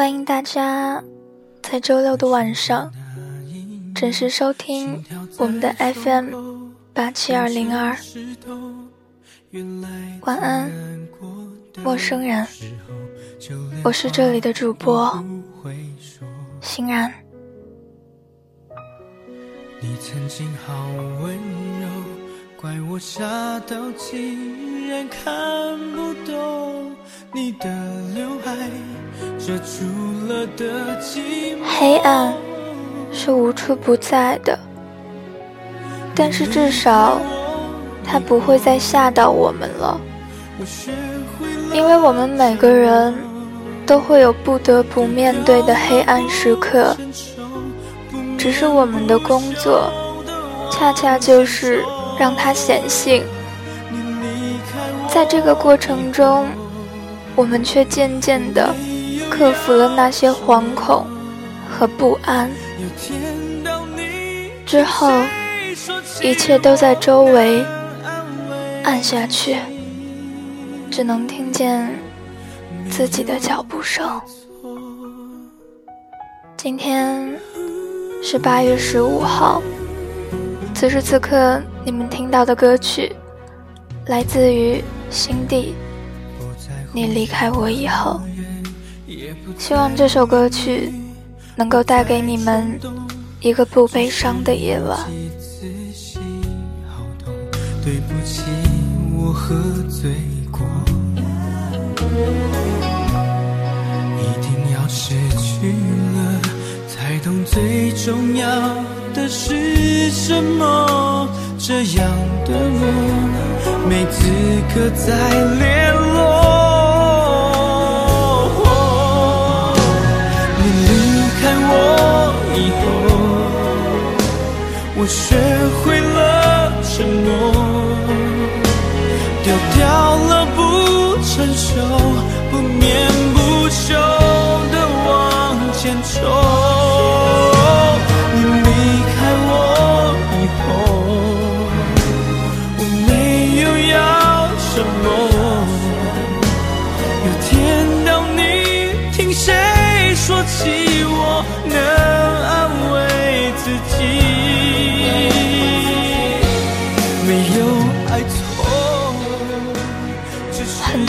欢迎大家在周六的晚上准时收听我们的 FM。八七二零二，晚安，陌生人。我是这里的主播欣然。你曾经好温柔，怪我傻到竟然看不懂你的刘海遮住了的寂寞。黑暗是无处不在的。但是至少，他不会再吓到我们了，因为我们每个人都会有不得不面对的黑暗时刻，只是我们的工作，恰恰就是让它显性。在这个过程中，我们却渐渐地克服了那些惶恐和不安，之后。一切都在周围暗下去，只能听见自己的脚步声。今天是八月十五号，此时此刻你们听到的歌曲来自于心底。你离开我以后，希望这首歌曲能够带给你们一个不悲伤的夜晚。对不起，我喝醉过。一定要失去了，才懂最重要的是什么。这样的我，没资格再联络。你离开我以后，我学会了沉默。成熟，不眠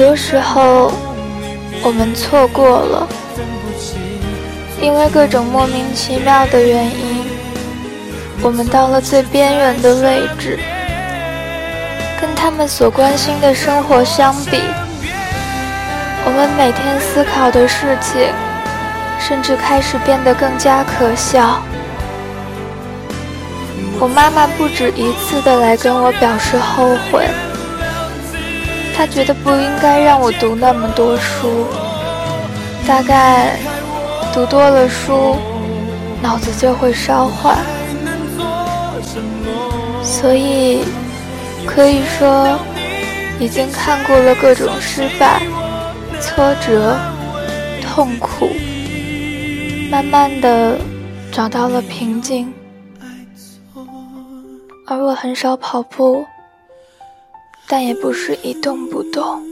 多时候，我们错过了，因为各种莫名其妙的原因，我们到了最边缘的位置。跟他们所关心的生活相比，我们每天思考的事情，甚至开始变得更加可笑。我妈妈不止一次的来跟我表示后悔。他觉得不应该让我读那么多书，大概读多了书，脑子就会烧坏。所以可以说，已经看过了各种失败、挫折、痛苦，慢慢的找到了平静。而我很少跑步。但也不是一动不动。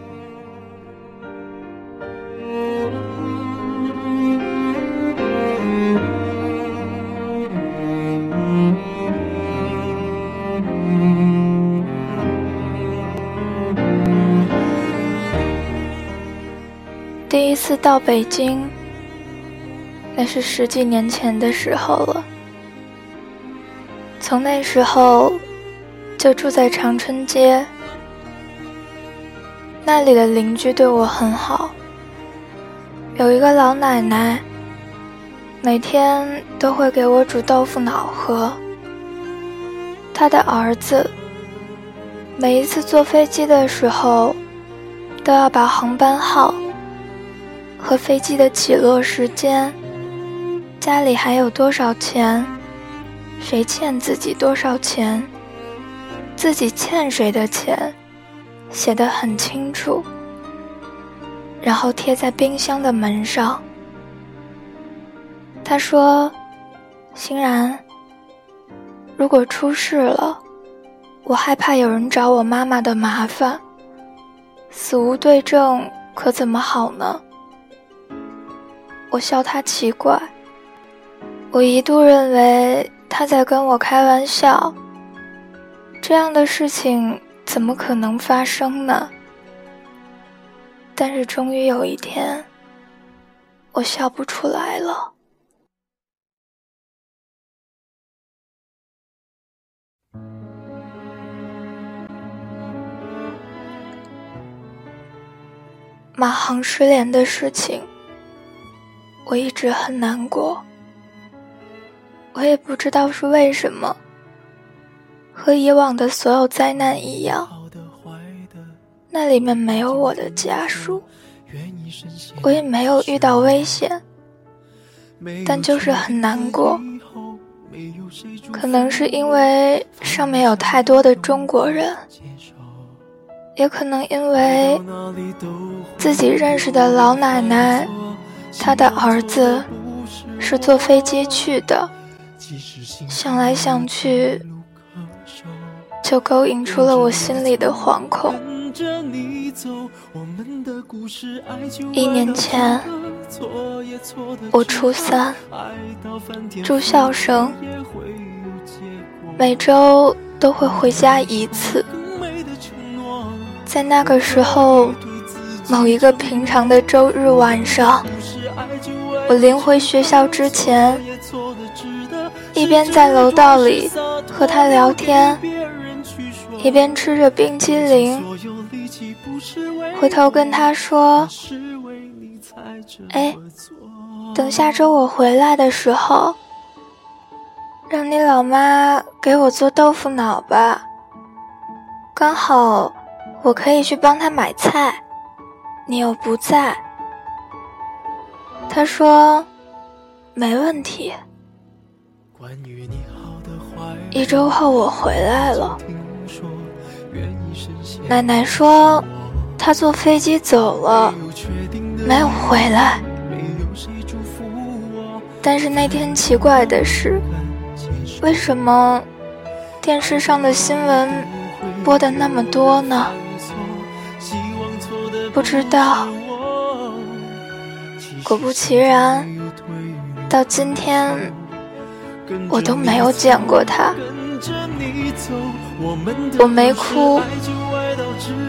次到北京，那是十几年前的时候了。从那时候就住在长春街，那里的邻居对我很好。有一个老奶奶，每天都会给我煮豆腐脑喝。她的儿子，每一次坐飞机的时候，都要把航班号。和飞机的起落时间，家里还有多少钱，谁欠自己多少钱，自己欠谁的钱，写得很清楚，然后贴在冰箱的门上。他说：“欣然，如果出事了，我害怕有人找我妈妈的麻烦，死无对证，可怎么好呢？”我笑他奇怪，我一度认为他在跟我开玩笑。这样的事情怎么可能发生呢？但是终于有一天，我笑不出来了。马航失联的事情。我一直很难过，我也不知道是为什么。和以往的所有灾难一样，那里面没有我的家属，我也没有遇到危险，但就是很难过。可能是因为上面有太多的中国人，也可能因为自己认识的老奶奶。他的儿子是坐飞机去的，想来想去，就勾引出了我心里的惶恐。一年前，我初三，住校生，每周都会回家一次。在那个时候，某一个平常的周日晚上。我临回学校之前，一边在楼道里和他聊天，一边吃着冰激凌。回头跟他说：“哎，等下周我回来的时候，让你老妈给我做豆腐脑吧。刚好我可以去帮她买菜，你又不在。”他说：“没问题。”一周后我回来了，奶奶说她坐飞机走了，没有回来。但是那天奇怪的是，为什么电视上的新闻播的那么多呢？不知道。果不其然，到今天我都没有见过他。我没哭，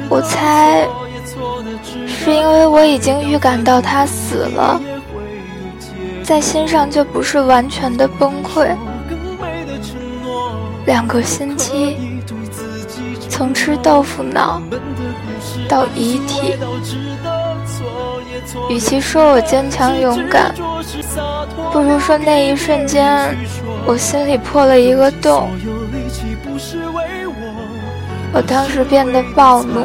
我猜是因为我已经预感到他死了，在心上就不是完全的崩溃。两个星期，从吃豆腐脑到遗体。与其说我坚强勇敢，不如说那一瞬间，我心里破了一个洞。我当时变得暴怒、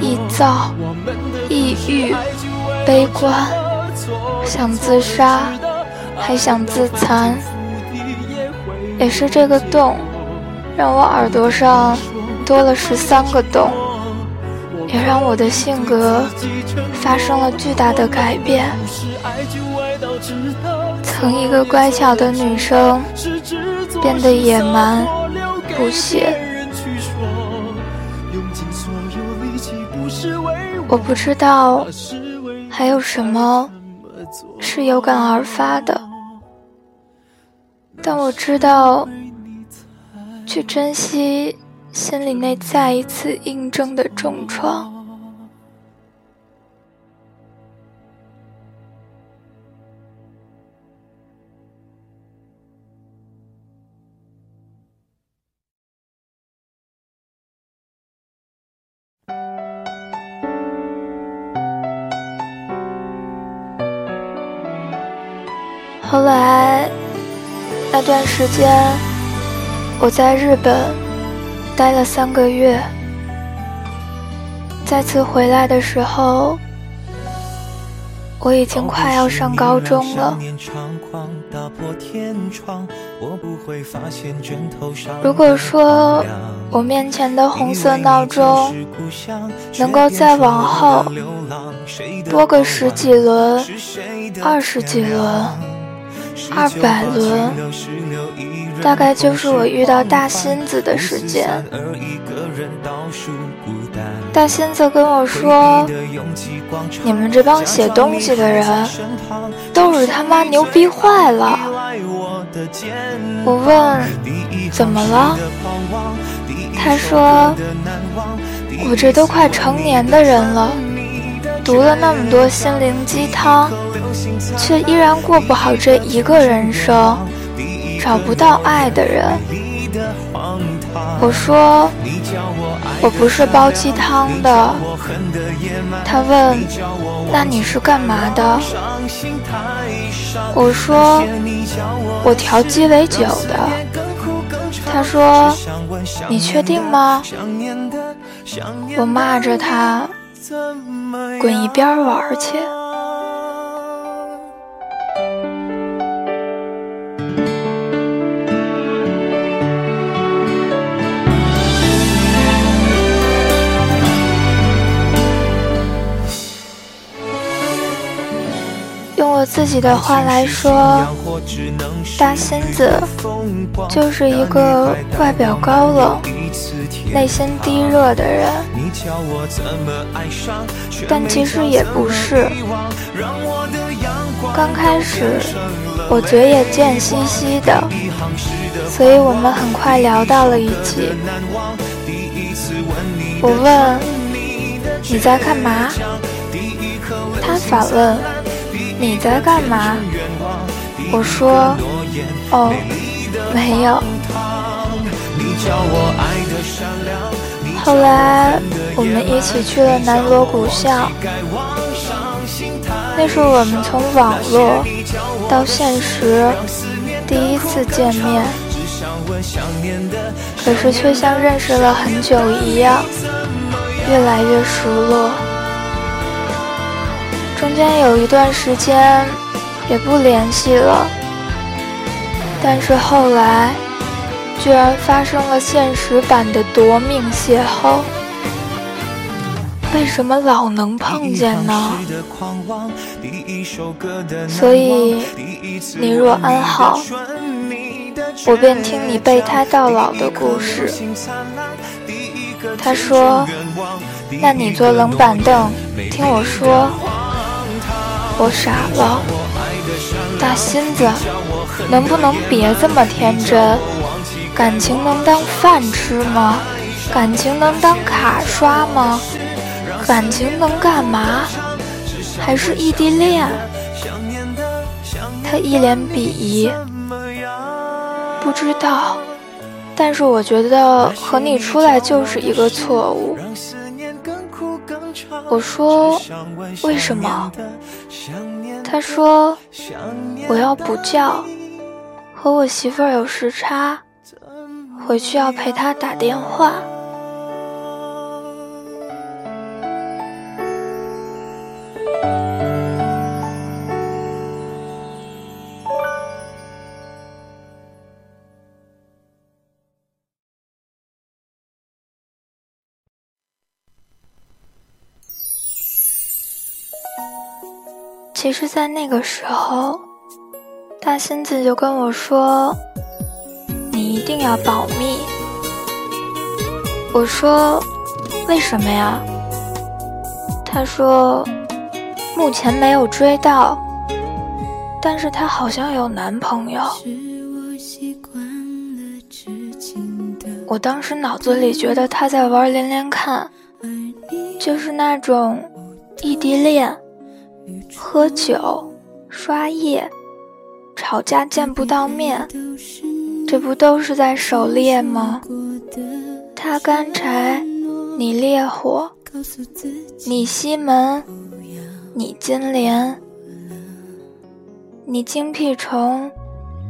易躁、抑郁、悲观，想自杀，还想自残。也是这个洞，让我耳朵上多了十三个洞，也让我的性格发生了巨大的改变。从一个乖巧的女生，变得野蛮、不屑。我不知道还有什么是有感而发的，但我知道去珍惜心里那再一次印证的重创。后来那段时间，我在日本待了三个月。再次回来的时候，我已经快要上高中了。如果说我面前的红色闹钟能够再往后多个十几轮、二十几轮。二百轮，大概就是我遇到大新子的时间。大新子跟我说：“你们这帮写东西的人，都是他妈牛逼坏了。”我问：“怎么了？”他说：“我这都快成年的人了，读了那么多心灵鸡汤。”却依然过不好这一个人生，找不到爱的人。我说我不是煲鸡汤的。他问那你是干嘛的？我说我调鸡尾酒的。他说你确定吗？我骂着他滚一边玩去。自己的话来说，大仙子就是一个外表高冷、内心低热的人，但其实也不是。刚开始我嘴也贱兮兮的，所以我们很快聊到了一起。我问你在干嘛，他反问。你在干嘛？我说，哦，没有。后来我们一起去了南锣鼓巷，那是我们从网络到现实第一次见面，可是却像认识了很久一样，越来越熟络。中间有一段时间也不联系了，但是后来居然发生了现实版的夺命邂逅。为什么老能碰见呢？所以你若安好，我便听你备胎到老的故事。他说：“那你坐冷板凳，听我说。”我傻了，大新子，能不能别这么天真？感情能当饭吃吗？感情能当卡刷吗？感情能干嘛？还是异地恋？他一脸鄙夷，不知道。但是我觉得和你出来就是一个错误。我说：“为什么？”他说：“我要补觉，和我媳妇儿有时差，回去要陪她打电话。”其实，在那个时候，大仙子就跟我说：“你一定要保密。”我说：“为什么呀？”他说：“目前没有追到，但是他好像有男朋友。”我当时脑子里觉得他在玩连连看，就是那种异地恋、喝酒、刷夜、吵架见不到面，这不都是在狩猎吗？他干柴，你烈火，你西门，你金莲，你精辟虫。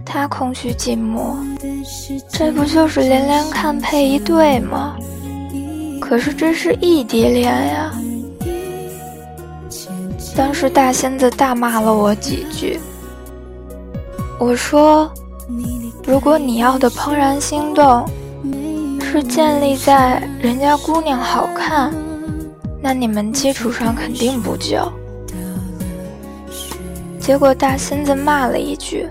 他空虚寂寞，这不就是连连看配一对吗？可是这是异地恋呀！当时大仙子大骂了我几句。我说：“如果你要的怦然心动是建立在人家姑娘好看，那你们基础上肯定不就。”结果大仙子骂了一句。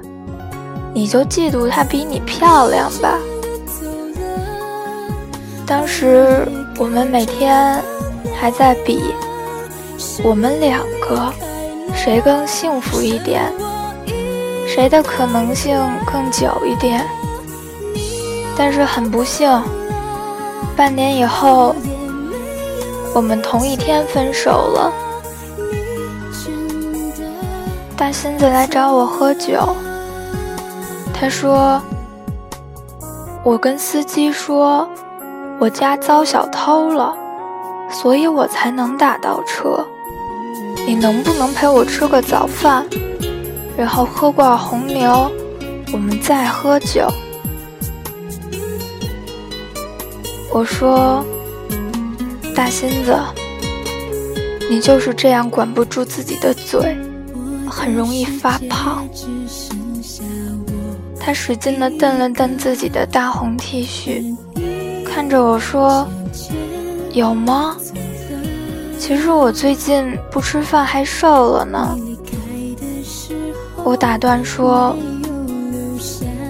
你就嫉妒她比你漂亮吧。当时我们每天还在比，我们两个谁更幸福一点，谁的可能性更久一点。但是很不幸，半年以后，我们同一天分手了。大仙子来找我喝酒。他说：“我跟司机说，我家遭小偷了，所以我才能打到车。你能不能陪我吃个早饭，然后喝罐红牛，我们再喝酒？”我说：“大心子，你就是这样管不住自己的嘴，很容易发胖。”他使劲地蹬了蹬自己的大红 T 恤，看着我说：“有吗？其实我最近不吃饭还瘦了呢。”我打断说：“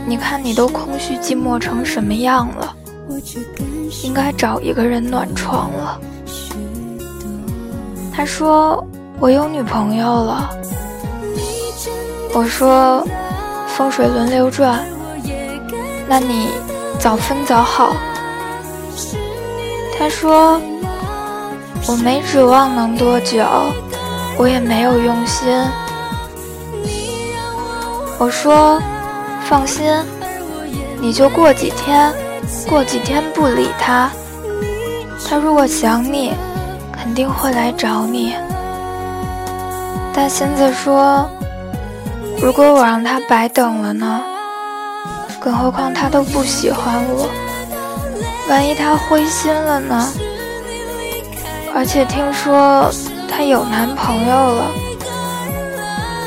你看你都空虚寂寞成什么样了，应该找一个人暖床了。”他说：“我有女朋友了。”我说。风水轮流转，那你早分早好。他说：“我没指望能多久，我也没有用心。”我说：“放心，你就过几天，过几天不理他。他如果想你，肯定会来找你。”但仙子说。如果我让他白等了呢？更何况他都不喜欢我，万一他灰心了呢？而且听说她有男朋友了，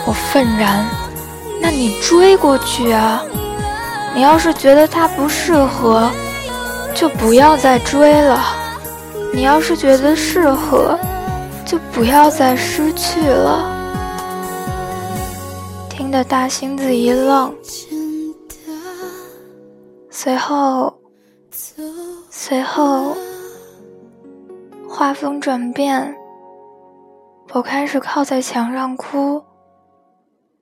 我愤然。那你追过去啊！你要是觉得他不适合，就不要再追了；你要是觉得适合，就不要再失去了。听得大星子一愣，随后，随后，画风转变，我开始靠在墙上哭。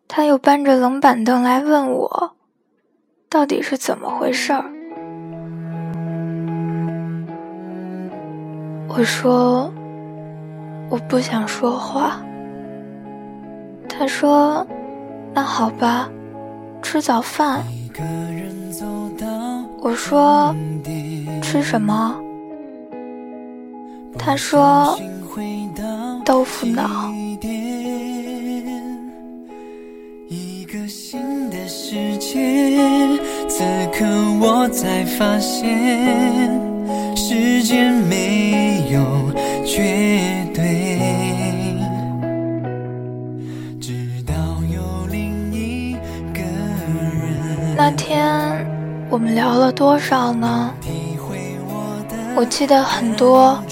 他又搬着冷板凳来问我，到底是怎么回事儿？我说，我不想说话。他说。那好吧，吃早饭。我说吃什么？他说豆腐脑。一个新的世界，此刻我才发现，时间没有绝对。直到有另一个人那天我们聊了多少呢？我记得很多。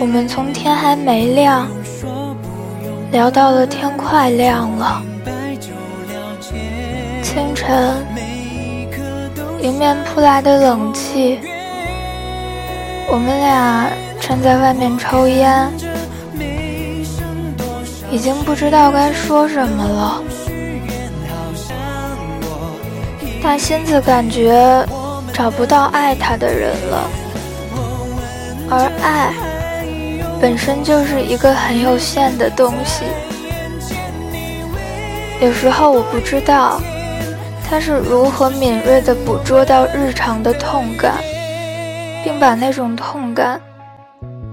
我们从天还没亮，聊到了天快亮了。清晨，迎面扑来的冷气，我们俩站在外面抽烟，已经不知道该说什么了。大仙子感觉找不到爱他的人了，而爱本身就是一个很有限的东西。有时候我不知道他是如何敏锐地捕捉到日常的痛感，并把那种痛感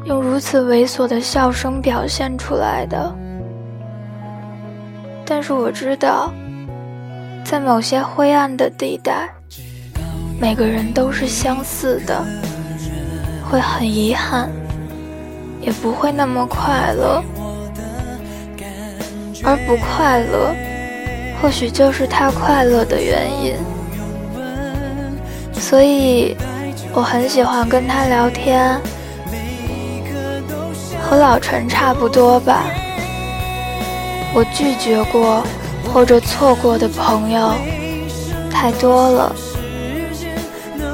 用如此猥琐的笑声表现出来的。但是我知道。在某些灰暗的地带，每个人都是相似的，会很遗憾，也不会那么快乐，而不快乐，或许就是他快乐的原因。所以，我很喜欢跟他聊天，和老陈差不多吧。我拒绝过。或者错过的朋友太多了，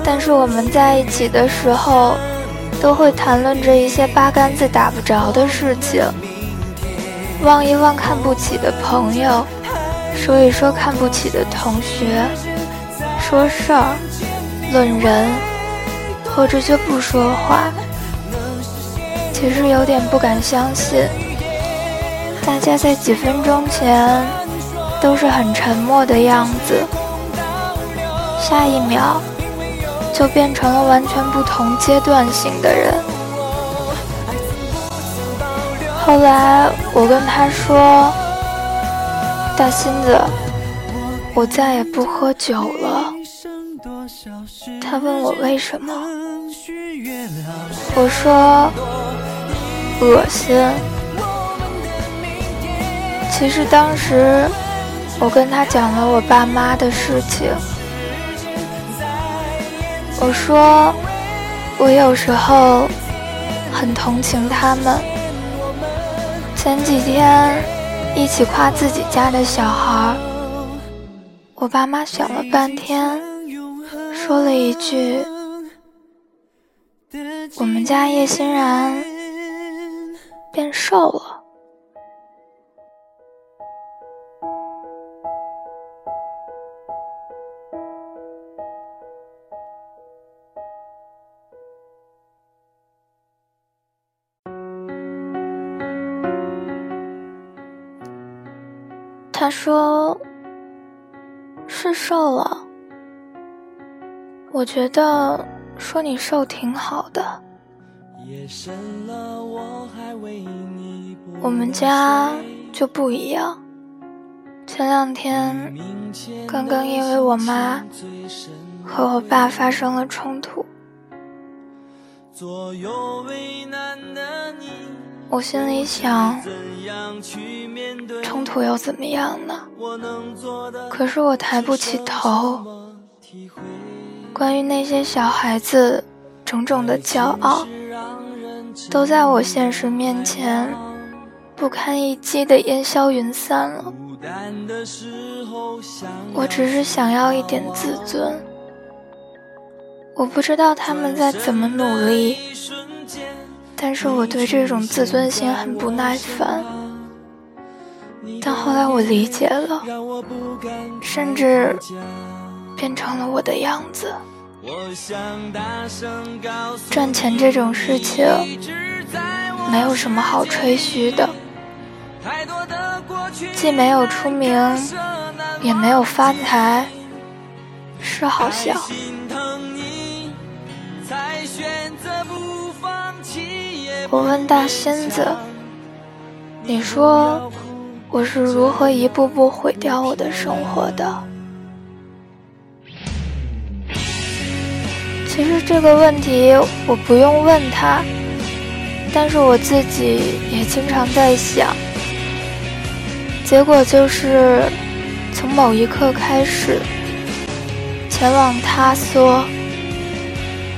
但是我们在一起的时候，都会谈论着一些八竿子打不着的事情，望一望看不起的朋友，说一说看不起的同学，说事儿，论人，或者就不说话。其实有点不敢相信，大家在几分钟前。都是很沉默的样子，下一秒就变成了完全不同阶段性的人。后来我跟他说：“大新子，我再也不喝酒了。”他问我为什么，我说：“恶心。”其实当时。我跟他讲了我爸妈的事情，我说我有时候很同情他们。前几天一起夸自己家的小孩，我爸妈想了半天，说了一句：“我们家叶欣然变瘦了。”他说：“是瘦了。”我觉得说你瘦挺好的。我们家就不一样。前两天刚刚因为我妈和我爸发生了冲突。我心里想，冲突又怎么样呢？可是我抬不起头。关于那些小孩子种种的骄傲，都在我现实面前不堪一击的烟消云散了。我只是想要一点自尊。我不知道他们在怎么努力。但是我对这种自尊心很不耐烦，但后来我理解了，甚至变成了我的样子。赚钱这种事情没有什么好吹嘘的，既没有出名，也没有发财，是好笑。我问大仙子：“你说我是如何一步步毁掉我的生活的？”其实这个问题我不用问他，但是我自己也经常在想。结果就是从某一刻开始，前往他说，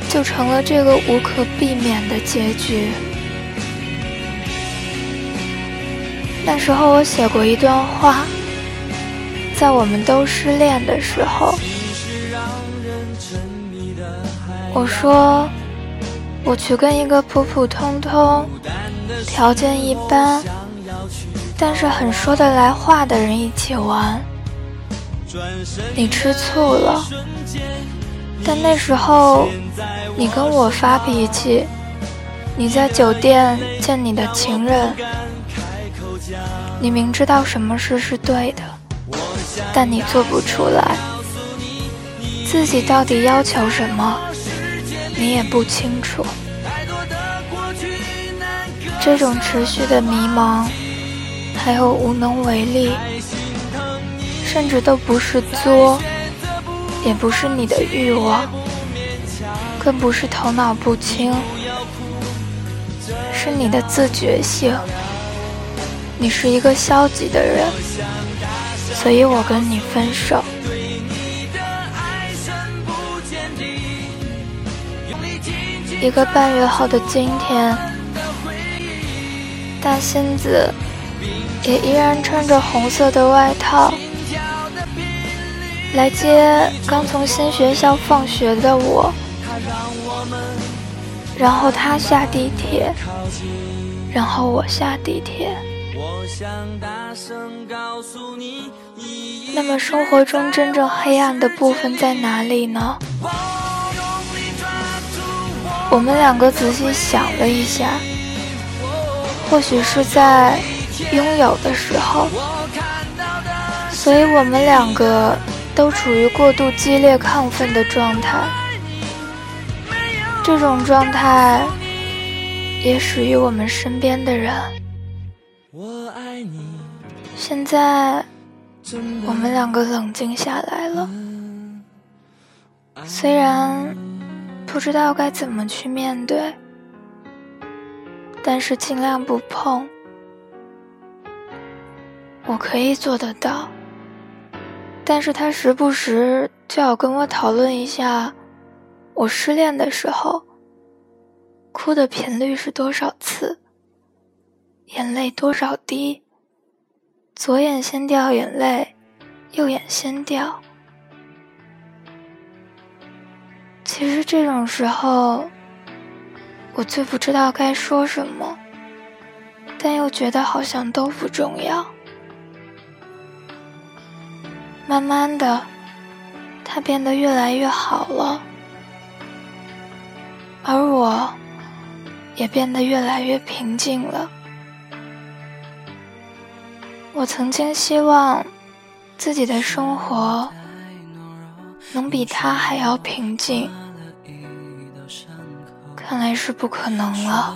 就成了这个无可避免的结局。那时候我写过一段话，在我们都失恋的时候，我说我去跟一个普普通通、条件一般，但是很说得来话的人一起玩，你吃醋了，但那时候你跟我发脾气，你在酒店见你的情人。你明知道什么事是对的，但你做不出来。自己到底要求什么，你也不清楚。这种持续的迷茫，还有无能为力，甚至都不是作，也不是你的欲望，更不是头脑不清，是你的自觉性。你是一个消极的人，所以我跟你分手。一个半月后的今天，大仙子也依然穿着红色的外套来接刚从新学校放学的我，然后他下地铁，然后我下地铁。那么生活中真正黑暗的部分在哪里呢？我们两个仔细想了一下，或许是在拥有的时候，所以我们两个都处于过度激烈亢奋的状态。这种状态也属于我们身边的人。现在我们两个冷静下来了，虽然不知道该怎么去面对，但是尽量不碰。我可以做得到，但是他时不时就要跟我讨论一下，我失恋的时候，哭的频率是多少次，眼泪多少滴。左眼先掉眼泪，右眼先掉。其实这种时候，我最不知道该说什么，但又觉得好像都不重要。慢慢的，他变得越来越好了，而我，也变得越来越平静了。我曾经希望自己的生活能比他还要平静，看来是不可能了。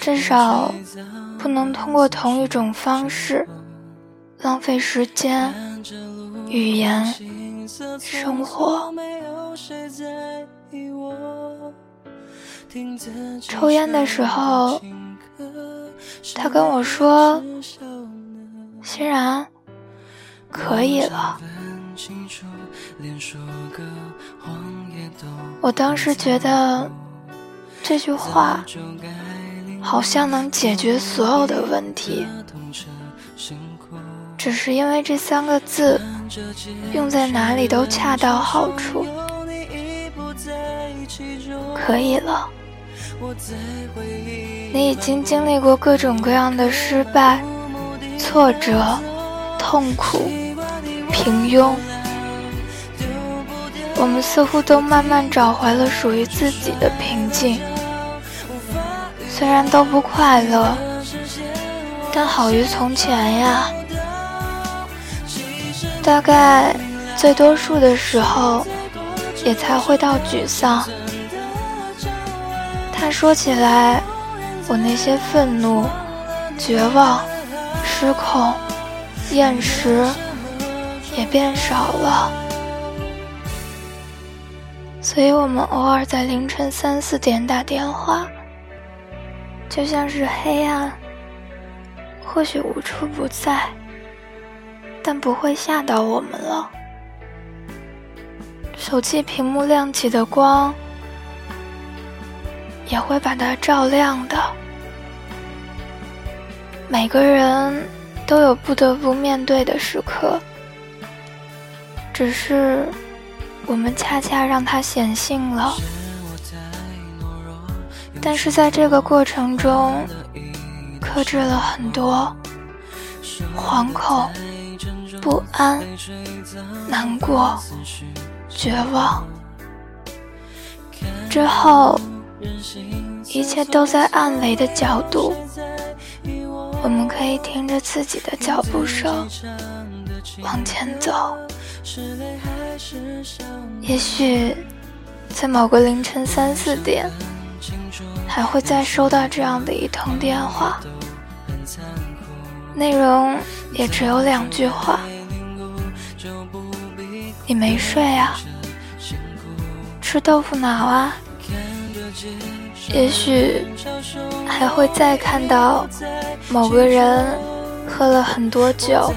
至少不能通过同一种方式浪费时间、语言、生活。抽烟的时候。他跟我说：“欣然，可以了。”我当时觉得这句话好像能解决所有的问题，只是因为这三个字用在哪里都恰到好处。可以了。你已经经历过各种各样的失败、挫折、痛苦、平庸，我们似乎都慢慢找回了属于自己的平静。虽然都不快乐，但好于从前呀。大概最多数的时候，也才会到沮丧。但说起来，我那些愤怒、绝望、失控、厌食也变少了，所以我们偶尔在凌晨三四点打电话，就像是黑暗，或许无处不在，但不会吓到我们了。手机屏幕亮起的光。也会把它照亮的。每个人都有不得不面对的时刻，只是我们恰恰让它显性了。但是在这个过程中，克制了很多惶恐、不安、难过、绝望。之后，一切都在暗维的角度。我们可以听着自己的脚步声往前走，也许在某个凌晨三四点，还会再收到这样的一通电话，内容也只有两句话：“你没睡啊？吃豆腐脑啊？”也许还会再看到某个人喝了很多酒，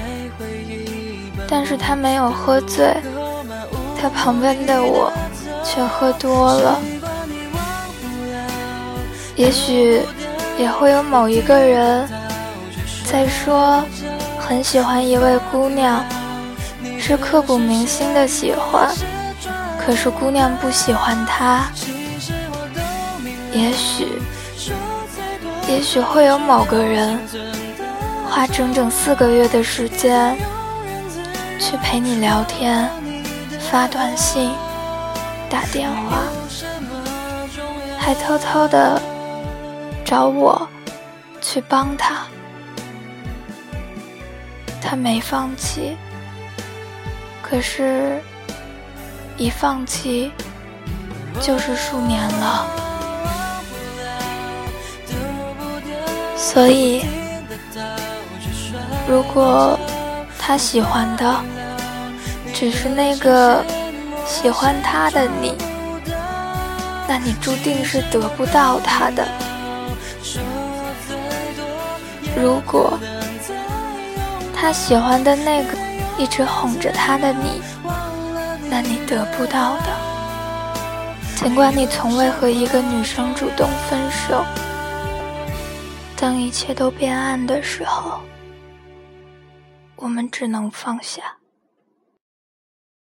但是他没有喝醉，他旁边的我却喝多了。也许也会有某一个人在说很喜欢一位姑娘，是刻骨铭心的喜欢，可是姑娘不喜欢他。也许，也许会有某个人花整整四个月的时间去陪你聊天、发短信、打电话，还偷偷的找我去帮他。他没放弃，可是，一放弃就是数年了。所以，如果他喜欢的只是那个喜欢他的你，那你注定是得不到他的。如果他喜欢的那个一直哄着他的你，那你得不到的。尽管你从未和一个女生主动分手。当一切都变暗的时候，我们只能放下。